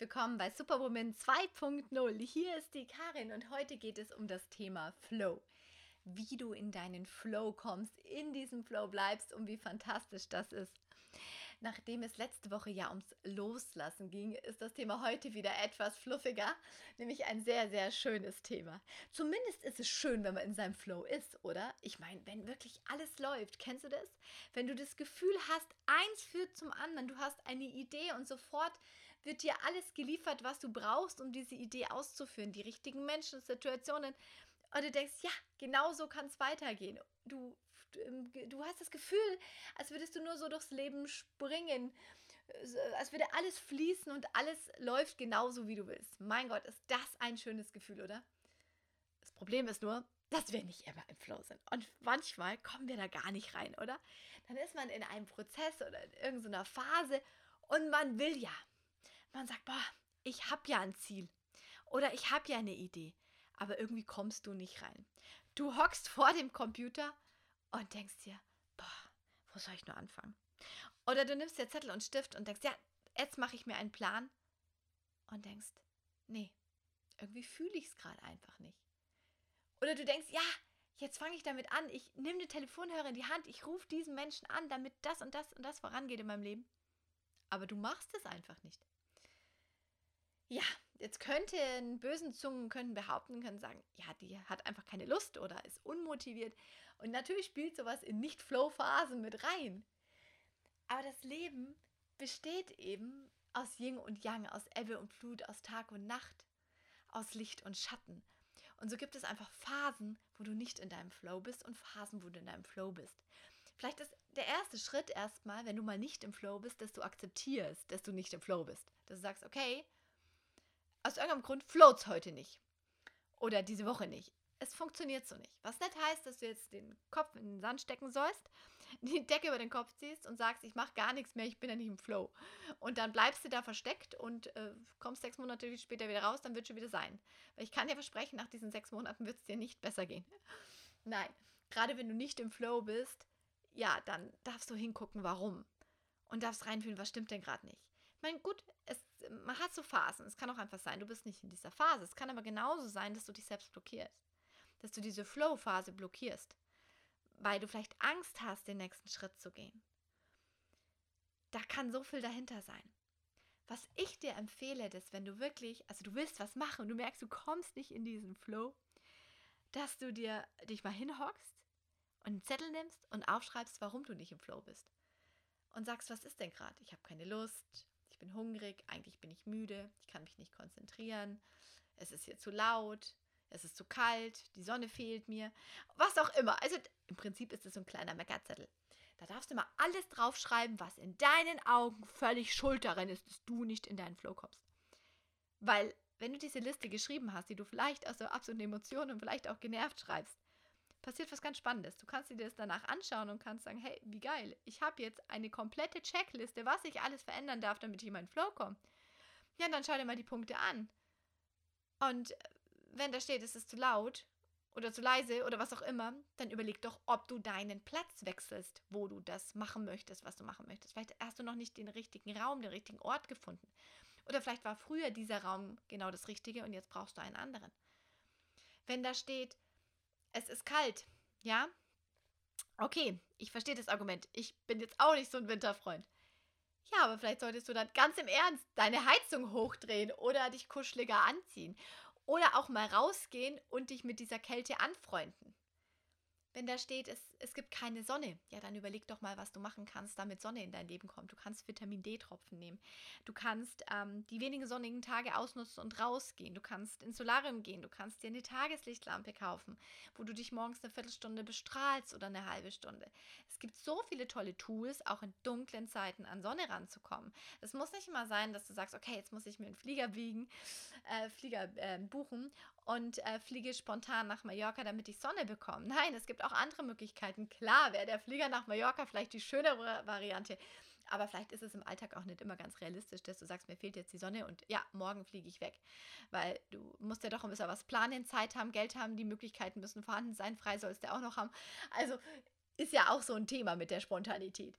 willkommen bei Superwoman 2.0. Hier ist die Karin und heute geht es um das Thema Flow. Wie du in deinen Flow kommst, in diesem Flow bleibst und wie fantastisch das ist. Nachdem es letzte Woche ja ums Loslassen ging, ist das Thema heute wieder etwas fluffiger, nämlich ein sehr, sehr schönes Thema. Zumindest ist es schön, wenn man in seinem Flow ist, oder? Ich meine, wenn wirklich alles läuft, kennst du das? Wenn du das Gefühl hast, eins führt zum anderen, du hast eine Idee und sofort wird dir alles geliefert, was du brauchst, um diese Idee auszuführen, die richtigen Menschen, Situationen. Und du denkst, ja, genau so kann es weitergehen. Du du hast das Gefühl, als würdest du nur so durchs Leben springen, als würde alles fließen und alles läuft genauso, wie du willst. Mein Gott, ist das ein schönes Gefühl, oder? Das Problem ist nur, dass wir nicht immer im Flow sind. Und manchmal kommen wir da gar nicht rein, oder? Dann ist man in einem Prozess oder in irgendeiner Phase und man will ja. Man sagt, boah, ich habe ja ein Ziel. Oder ich habe ja eine Idee. Aber irgendwie kommst du nicht rein. Du hockst vor dem Computer und denkst dir, boah, wo soll ich nur anfangen? Oder du nimmst dir Zettel und Stift und denkst, ja, jetzt mache ich mir einen Plan und denkst, nee, irgendwie fühle ich es gerade einfach nicht. Oder du denkst, ja, jetzt fange ich damit an, ich nehme den Telefonhörer in die Hand, ich rufe diesen Menschen an, damit das und das und das vorangeht in meinem Leben. Aber du machst es einfach nicht. Ja, jetzt könnten bösen Zungen könnten behaupten, können sagen, ja, die hat einfach keine Lust oder ist unmotiviert. Und natürlich spielt sowas in Nicht-Flow-Phasen mit rein. Aber das Leben besteht eben aus Yin und Yang, aus Ebbe und Flut, aus Tag und Nacht, aus Licht und Schatten. Und so gibt es einfach Phasen, wo du nicht in deinem Flow bist und Phasen, wo du in deinem Flow bist. Vielleicht ist der erste Schritt erstmal, wenn du mal nicht im Flow bist, dass du akzeptierst, dass du nicht im Flow bist. Dass du sagst, okay, aus irgendeinem Grund floats heute nicht. Oder diese Woche nicht. Es funktioniert so nicht. Was nicht heißt, dass du jetzt den Kopf in den Sand stecken sollst, die Decke über den Kopf ziehst und sagst, ich mache gar nichts mehr, ich bin ja nicht im Flow. Und dann bleibst du da versteckt und äh, kommst sechs Monate später wieder raus, dann wird schon wieder sein. Weil ich kann dir versprechen, nach diesen sechs Monaten wird es dir nicht besser gehen. Nein, gerade wenn du nicht im Flow bist, ja, dann darfst du hingucken, warum. Und darfst reinfühlen, was stimmt denn gerade nicht. Meine, gut, es, man hat so Phasen. Es kann auch einfach sein, du bist nicht in dieser Phase. Es kann aber genauso sein, dass du dich selbst blockierst. Dass du diese Flow-Phase blockierst. Weil du vielleicht Angst hast, den nächsten Schritt zu gehen. Da kann so viel dahinter sein. Was ich dir empfehle, ist, wenn du wirklich, also du willst was machen und du merkst, du kommst nicht in diesen Flow, dass du dir dich mal hinhockst und einen Zettel nimmst und aufschreibst, warum du nicht im Flow bist. Und sagst, was ist denn gerade? Ich habe keine Lust, bin hungrig, eigentlich bin ich müde, ich kann mich nicht konzentrieren, es ist hier zu laut, es ist zu kalt, die Sonne fehlt mir, was auch immer. Also im Prinzip ist es so ein kleiner Meckerzettel. Da darfst du mal alles draufschreiben, was in deinen Augen völlig schuld daran ist, dass du nicht in deinen Flow kommst. Weil, wenn du diese Liste geschrieben hast, die du vielleicht aus der absoluten Emotion und vielleicht auch genervt schreibst, passiert was ganz Spannendes. Du kannst dir das danach anschauen und kannst sagen, hey, wie geil, ich habe jetzt eine komplette Checkliste, was ich alles verändern darf, damit ich in meinen Flow komme. Ja, dann schau dir mal die Punkte an. Und wenn da steht, es ist zu laut oder zu leise oder was auch immer, dann überleg doch, ob du deinen Platz wechselst, wo du das machen möchtest, was du machen möchtest. Vielleicht hast du noch nicht den richtigen Raum, den richtigen Ort gefunden. Oder vielleicht war früher dieser Raum genau das Richtige und jetzt brauchst du einen anderen. Wenn da steht, es ist kalt, ja? Okay, ich verstehe das Argument. Ich bin jetzt auch nicht so ein Winterfreund. Ja, aber vielleicht solltest du dann ganz im Ernst deine Heizung hochdrehen oder dich kuscheliger anziehen. Oder auch mal rausgehen und dich mit dieser Kälte anfreunden. Wenn da steht, es, es gibt keine Sonne, ja, dann überleg doch mal, was du machen kannst, damit Sonne in dein Leben kommt. Du kannst Vitamin D-Tropfen nehmen. Du kannst ähm, die wenigen sonnigen Tage ausnutzen und rausgehen. Du kannst ins Solarium gehen. Du kannst dir eine Tageslichtlampe kaufen, wo du dich morgens eine Viertelstunde bestrahlst oder eine halbe Stunde. Es gibt so viele tolle Tools, auch in dunklen Zeiten an Sonne ranzukommen. Es muss nicht immer sein, dass du sagst, okay, jetzt muss ich mir einen Flieger biegen, äh, Flieger äh, buchen und äh, fliege spontan nach Mallorca, damit ich Sonne bekomme. Nein, es gibt auch andere Möglichkeiten. Klar wäre der Flieger nach Mallorca vielleicht die schönere Variante. Aber vielleicht ist es im Alltag auch nicht immer ganz realistisch, dass du sagst, mir fehlt jetzt die Sonne und ja, morgen fliege ich weg. Weil du musst ja doch ein bisschen was planen, Zeit haben, Geld haben, die Möglichkeiten müssen vorhanden sein, frei sollst du auch noch haben. Also ist ja auch so ein Thema mit der Spontanität.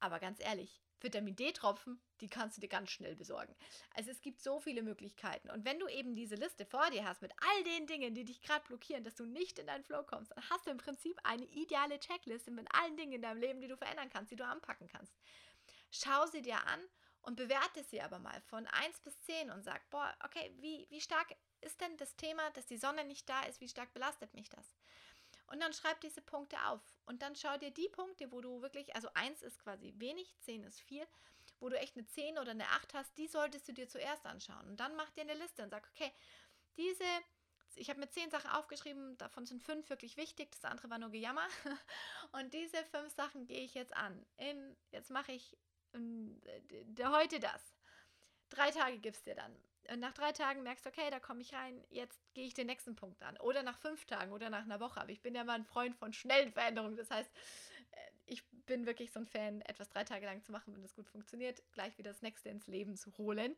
Aber ganz ehrlich, Vitamin D-Tropfen, die kannst du dir ganz schnell besorgen. Also es gibt so viele Möglichkeiten. Und wenn du eben diese Liste vor dir hast mit all den Dingen, die dich gerade blockieren, dass du nicht in deinen Flow kommst, dann hast du im Prinzip eine ideale Checkliste mit allen Dingen in deinem Leben, die du verändern kannst, die du anpacken kannst. Schau sie dir an und bewerte sie aber mal von 1 bis 10 und sag, boah, okay, wie, wie stark ist denn das Thema, dass die Sonne nicht da ist, wie stark belastet mich das? Und dann schreib diese Punkte auf. Und dann schau dir die Punkte, wo du wirklich, also 1 ist quasi wenig, 10 ist viel, wo du echt eine 10 oder eine 8 hast, die solltest du dir zuerst anschauen. Und dann mach dir eine Liste und sag, okay, diese, ich habe mir 10 Sachen aufgeschrieben, davon sind 5 wirklich wichtig, das andere war nur Gejammer. Und diese 5 Sachen gehe ich jetzt an. In, jetzt mache ich in, äh, heute das. Drei Tage gibst dir dann. Und nach drei Tagen merkst du, okay, da komme ich rein, jetzt gehe ich den nächsten Punkt an. Oder nach fünf Tagen oder nach einer Woche. Aber ich bin ja mal ein Freund von schnellen Veränderungen. Das heißt, äh, ich bin wirklich so ein Fan, etwas drei Tage lang zu machen, wenn das gut funktioniert, gleich wieder das nächste ins Leben zu holen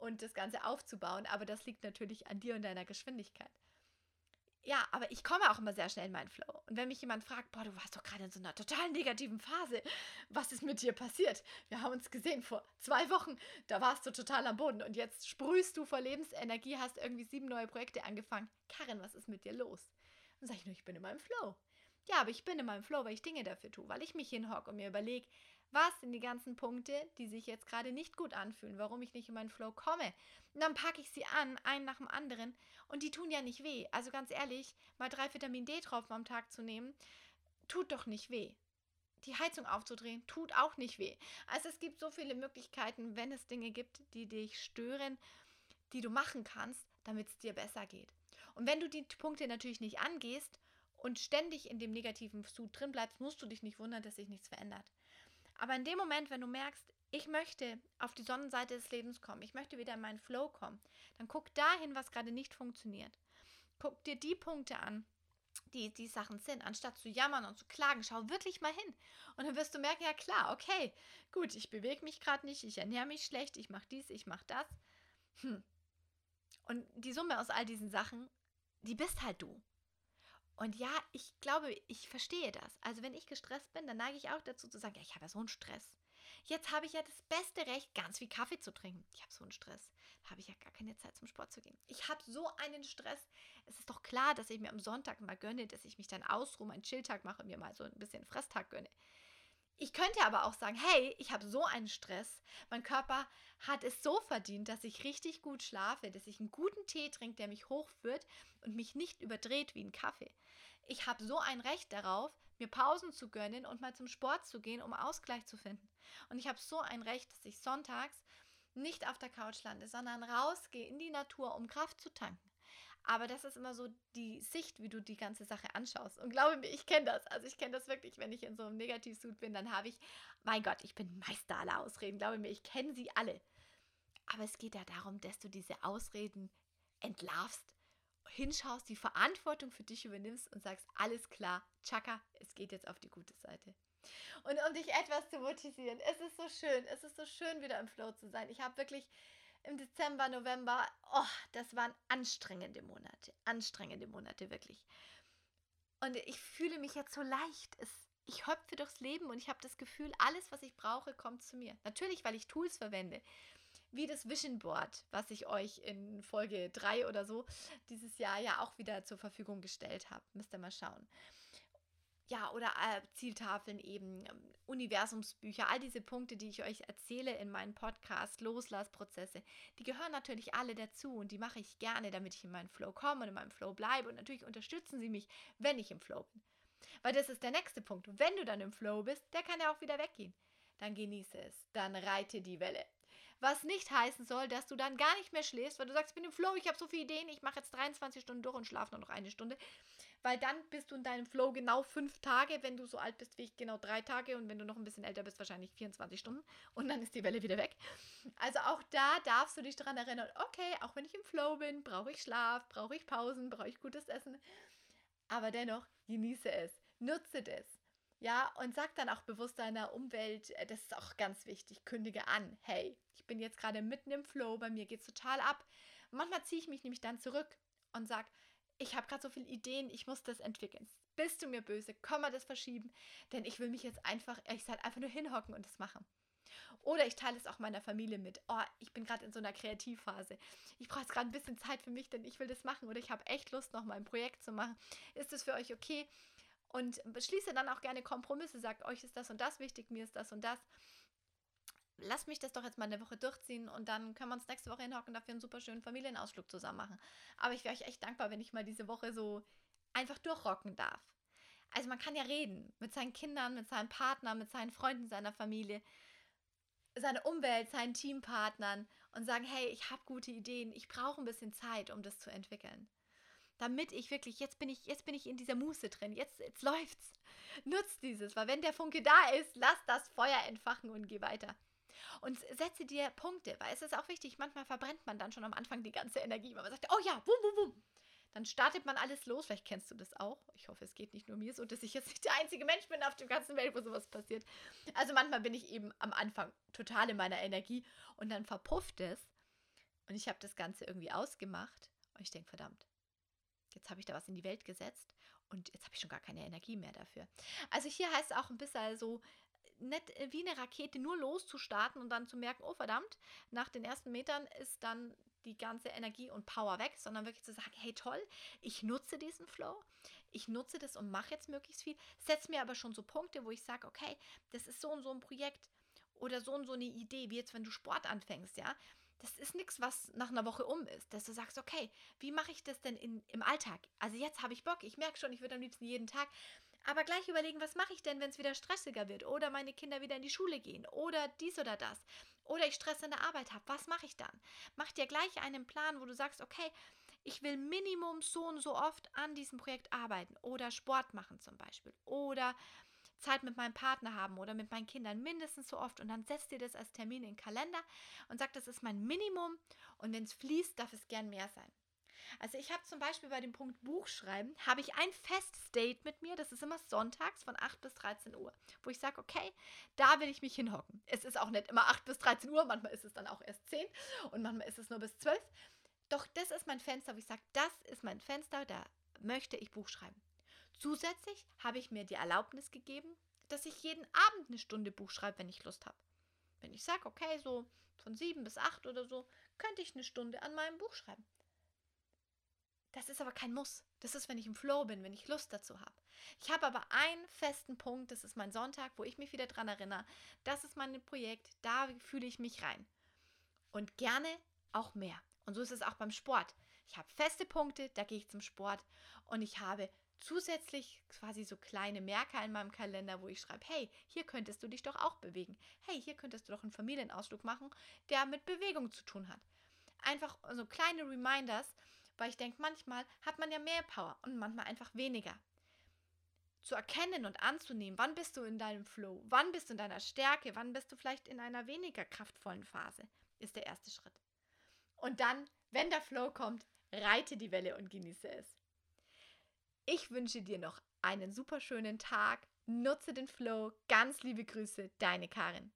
und das Ganze aufzubauen. Aber das liegt natürlich an dir und deiner Geschwindigkeit ja, aber ich komme auch immer sehr schnell in meinen Flow. Und wenn mich jemand fragt, boah, du warst doch gerade in so einer total negativen Phase, was ist mit dir passiert? Wir haben uns gesehen vor zwei Wochen, da warst du total am Boden und jetzt sprühst du vor Lebensenergie, hast irgendwie sieben neue Projekte angefangen. Karin, was ist mit dir los? Dann sage ich nur, ich bin in meinem Flow. Ja, aber ich bin in meinem Flow, weil ich Dinge dafür tue, weil ich mich hinhocke und mir überlege, was sind die ganzen Punkte, die sich jetzt gerade nicht gut anfühlen, warum ich nicht in meinen Flow komme. Und dann packe ich sie an, einen nach dem anderen und die tun ja nicht weh. Also ganz ehrlich, mal drei Vitamin D-Tropfen am Tag zu nehmen, tut doch nicht weh. Die Heizung aufzudrehen, tut auch nicht weh. Also es gibt so viele Möglichkeiten, wenn es Dinge gibt, die dich stören, die du machen kannst, damit es dir besser geht. Und wenn du die Punkte natürlich nicht angehst und ständig in dem negativen Sud drin bleibst, musst du dich nicht wundern, dass sich nichts verändert. Aber in dem Moment, wenn du merkst, ich möchte auf die Sonnenseite des Lebens kommen, ich möchte wieder in meinen Flow kommen, dann guck dahin, was gerade nicht funktioniert. Guck dir die Punkte an, die die Sachen sind, anstatt zu jammern und zu klagen, schau wirklich mal hin. Und dann wirst du merken, ja klar, okay, gut, ich bewege mich gerade nicht, ich ernähre mich schlecht, ich mache dies, ich mache das. Hm. Und die Summe aus all diesen Sachen, die bist halt du. Und ja, ich glaube, ich verstehe das. Also wenn ich gestresst bin, dann neige ich auch dazu zu sagen, ja, ich habe ja so einen Stress. Jetzt habe ich ja das beste Recht, ganz viel Kaffee zu trinken. Ich habe so einen Stress. Da habe ich ja gar keine Zeit zum Sport zu gehen. Ich habe so einen Stress. Es ist doch klar, dass ich mir am Sonntag mal gönne, dass ich mich dann ausruhe, einen Chilltag mache mir mal so ein bisschen Fresstag gönne. Ich könnte aber auch sagen, hey, ich habe so einen Stress. Mein Körper hat es so verdient, dass ich richtig gut schlafe, dass ich einen guten Tee trinke, der mich hochführt und mich nicht überdreht wie ein Kaffee. Ich habe so ein Recht darauf, mir Pausen zu gönnen und mal zum Sport zu gehen, um Ausgleich zu finden. Und ich habe so ein Recht, dass ich sonntags nicht auf der Couch lande, sondern rausgehe in die Natur, um Kraft zu tanken. Aber das ist immer so die Sicht, wie du die ganze Sache anschaust. Und glaube mir, ich kenne das. Also ich kenne das wirklich, wenn ich in so einem Negativsud bin, dann habe ich, mein Gott, ich bin Meister aller Ausreden. Glaube mir, ich kenne sie alle. Aber es geht ja darum, dass du diese Ausreden entlarvst, hinschaust, die Verantwortung für dich übernimmst und sagst, alles klar, Chaka, es geht jetzt auf die gute Seite. Und um dich etwas zu motivieren, es ist so schön, es ist so schön, wieder im Flow zu sein. Ich habe wirklich im Dezember, November, oh, das waren anstrengende Monate. Anstrengende Monate, wirklich. Und ich fühle mich jetzt so leicht. Es, ich hüpfe durchs Leben und ich habe das Gefühl, alles, was ich brauche, kommt zu mir. Natürlich, weil ich Tools verwende. Wie das Vision Board, was ich euch in Folge 3 oder so dieses Jahr ja auch wieder zur Verfügung gestellt habe. Müsst ihr mal schauen ja, oder äh, Zieltafeln eben, ähm, Universumsbücher, all diese Punkte, die ich euch erzähle in meinem Podcast, Loslassprozesse, die gehören natürlich alle dazu und die mache ich gerne, damit ich in meinen Flow komme und in meinem Flow bleibe und natürlich unterstützen sie mich, wenn ich im Flow bin. Weil das ist der nächste Punkt. Wenn du dann im Flow bist, der kann ja auch wieder weggehen. Dann genieße es, dann reite die Welle. Was nicht heißen soll, dass du dann gar nicht mehr schläfst, weil du sagst, ich bin im Flow, ich habe so viele Ideen, ich mache jetzt 23 Stunden durch und schlafe nur noch eine Stunde weil dann bist du in deinem Flow genau fünf Tage, wenn du so alt bist wie ich, genau drei Tage und wenn du noch ein bisschen älter bist, wahrscheinlich 24 Stunden und dann ist die Welle wieder weg. Also auch da darfst du dich daran erinnern, okay, auch wenn ich im Flow bin, brauche ich Schlaf, brauche ich Pausen, brauche ich gutes Essen, aber dennoch genieße es, nutze das. Ja, und sag dann auch bewusst deiner Umwelt, äh, das ist auch ganz wichtig, kündige an, hey, ich bin jetzt gerade mitten im Flow, bei mir geht es total ab. Manchmal ziehe ich mich nämlich dann zurück und sage, ich habe gerade so viele Ideen, ich muss das entwickeln. Bist du mir böse? Komm mal das verschieben, denn ich will mich jetzt einfach, ich soll einfach nur hinhocken und das machen. Oder ich teile es auch meiner Familie mit. Oh, ich bin gerade in so einer Kreativphase. Ich brauche jetzt gerade ein bisschen Zeit für mich, denn ich will das machen oder ich habe echt Lust, noch mal ein Projekt zu machen. Ist das für euch okay? Und schließe dann auch gerne Kompromisse. Sagt, euch ist das und das wichtig, mir ist das und das. Lasst mich das doch jetzt mal eine Woche durchziehen und dann können wir uns nächste Woche hinhocken dafür einen super schönen Familienausflug zusammen machen. Aber ich wäre euch echt dankbar, wenn ich mal diese Woche so einfach durchrocken darf. Also man kann ja reden mit seinen Kindern, mit seinem Partner, mit seinen Freunden, seiner Familie seine Umwelt, seinen Teampartnern und sagen, hey, ich habe gute Ideen, ich brauche ein bisschen Zeit, um das zu entwickeln. Damit ich wirklich, jetzt bin ich, jetzt bin ich in dieser Muße drin, jetzt, jetzt läuft's. Nutzt dieses, weil wenn der Funke da ist, lass das Feuer entfachen und geh weiter. Und setze dir Punkte, weil es ist auch wichtig, manchmal verbrennt man dann schon am Anfang die ganze Energie, weil man sagt, oh ja, bum, bum, bum. Dann startet man alles los. Vielleicht kennst du das auch. Ich hoffe, es geht nicht nur mir so, dass ich jetzt nicht der einzige Mensch bin auf der ganzen Welt, wo sowas passiert. Also manchmal bin ich eben am Anfang total in meiner Energie und dann verpufft es. Und ich habe das Ganze irgendwie ausgemacht. Und ich denke, verdammt, jetzt habe ich da was in die Welt gesetzt und jetzt habe ich schon gar keine Energie mehr dafür. Also hier heißt es auch ein bisschen so, nicht wie eine Rakete nur loszustarten und dann zu merken, oh verdammt, nach den ersten Metern ist dann die ganze Energie und Power weg, sondern wirklich zu sagen, hey toll, ich nutze diesen Flow, ich nutze das und mache jetzt möglichst viel, setze mir aber schon so Punkte, wo ich sage, okay, das ist so und so ein Projekt oder so und so eine Idee, wie jetzt wenn du Sport anfängst, ja, das ist nichts, was nach einer Woche um ist, dass du sagst, okay, wie mache ich das denn in, im Alltag? Also jetzt habe ich Bock, ich merke schon, ich würde am liebsten jeden Tag, aber gleich überlegen, was mache ich denn, wenn es wieder stressiger wird? Oder meine Kinder wieder in die Schule gehen? Oder dies oder das? Oder ich Stress in der Arbeit habe. Was mache ich dann? Mach dir gleich einen Plan, wo du sagst, okay, ich will Minimum so und so oft an diesem Projekt arbeiten. Oder Sport machen zum Beispiel. Oder Zeit mit meinem Partner haben oder mit meinen Kindern mindestens so oft. Und dann setzt dir das als Termin in den Kalender und sagt, das ist mein Minimum. Und wenn es fließt, darf es gern mehr sein. Also ich habe zum Beispiel bei dem Punkt Buchschreiben, habe ich ein Feststate mit mir, das ist immer sonntags von 8 bis 13 Uhr, wo ich sage, okay, da will ich mich hinhocken. Es ist auch nicht immer 8 bis 13 Uhr, manchmal ist es dann auch erst 10 und manchmal ist es nur bis 12. Doch das ist mein Fenster, wo ich sage, das ist mein Fenster, da möchte ich Buch schreiben. Zusätzlich habe ich mir die Erlaubnis gegeben, dass ich jeden Abend eine Stunde Buch schreibe, wenn ich Lust habe. Wenn ich sage, okay, so von 7 bis 8 oder so, könnte ich eine Stunde an meinem Buch schreiben. Das ist aber kein Muss. Das ist, wenn ich im Flow bin, wenn ich Lust dazu habe. Ich habe aber einen festen Punkt, das ist mein Sonntag, wo ich mich wieder dran erinnere. Das ist mein Projekt, da fühle ich mich rein. Und gerne auch mehr. Und so ist es auch beim Sport. Ich habe feste Punkte, da gehe ich zum Sport und ich habe zusätzlich quasi so kleine Merker in meinem Kalender, wo ich schreibe, hey, hier könntest du dich doch auch bewegen. Hey, hier könntest du doch einen Familienausflug machen, der mit Bewegung zu tun hat. Einfach so kleine Reminders, weil ich denke, manchmal hat man ja mehr Power und manchmal einfach weniger. Zu erkennen und anzunehmen, wann bist du in deinem Flow, wann bist du in deiner Stärke, wann bist du vielleicht in einer weniger kraftvollen Phase, ist der erste Schritt. Und dann, wenn der Flow kommt, reite die Welle und genieße es. Ich wünsche dir noch einen super schönen Tag. Nutze den Flow. Ganz liebe Grüße, deine Karin.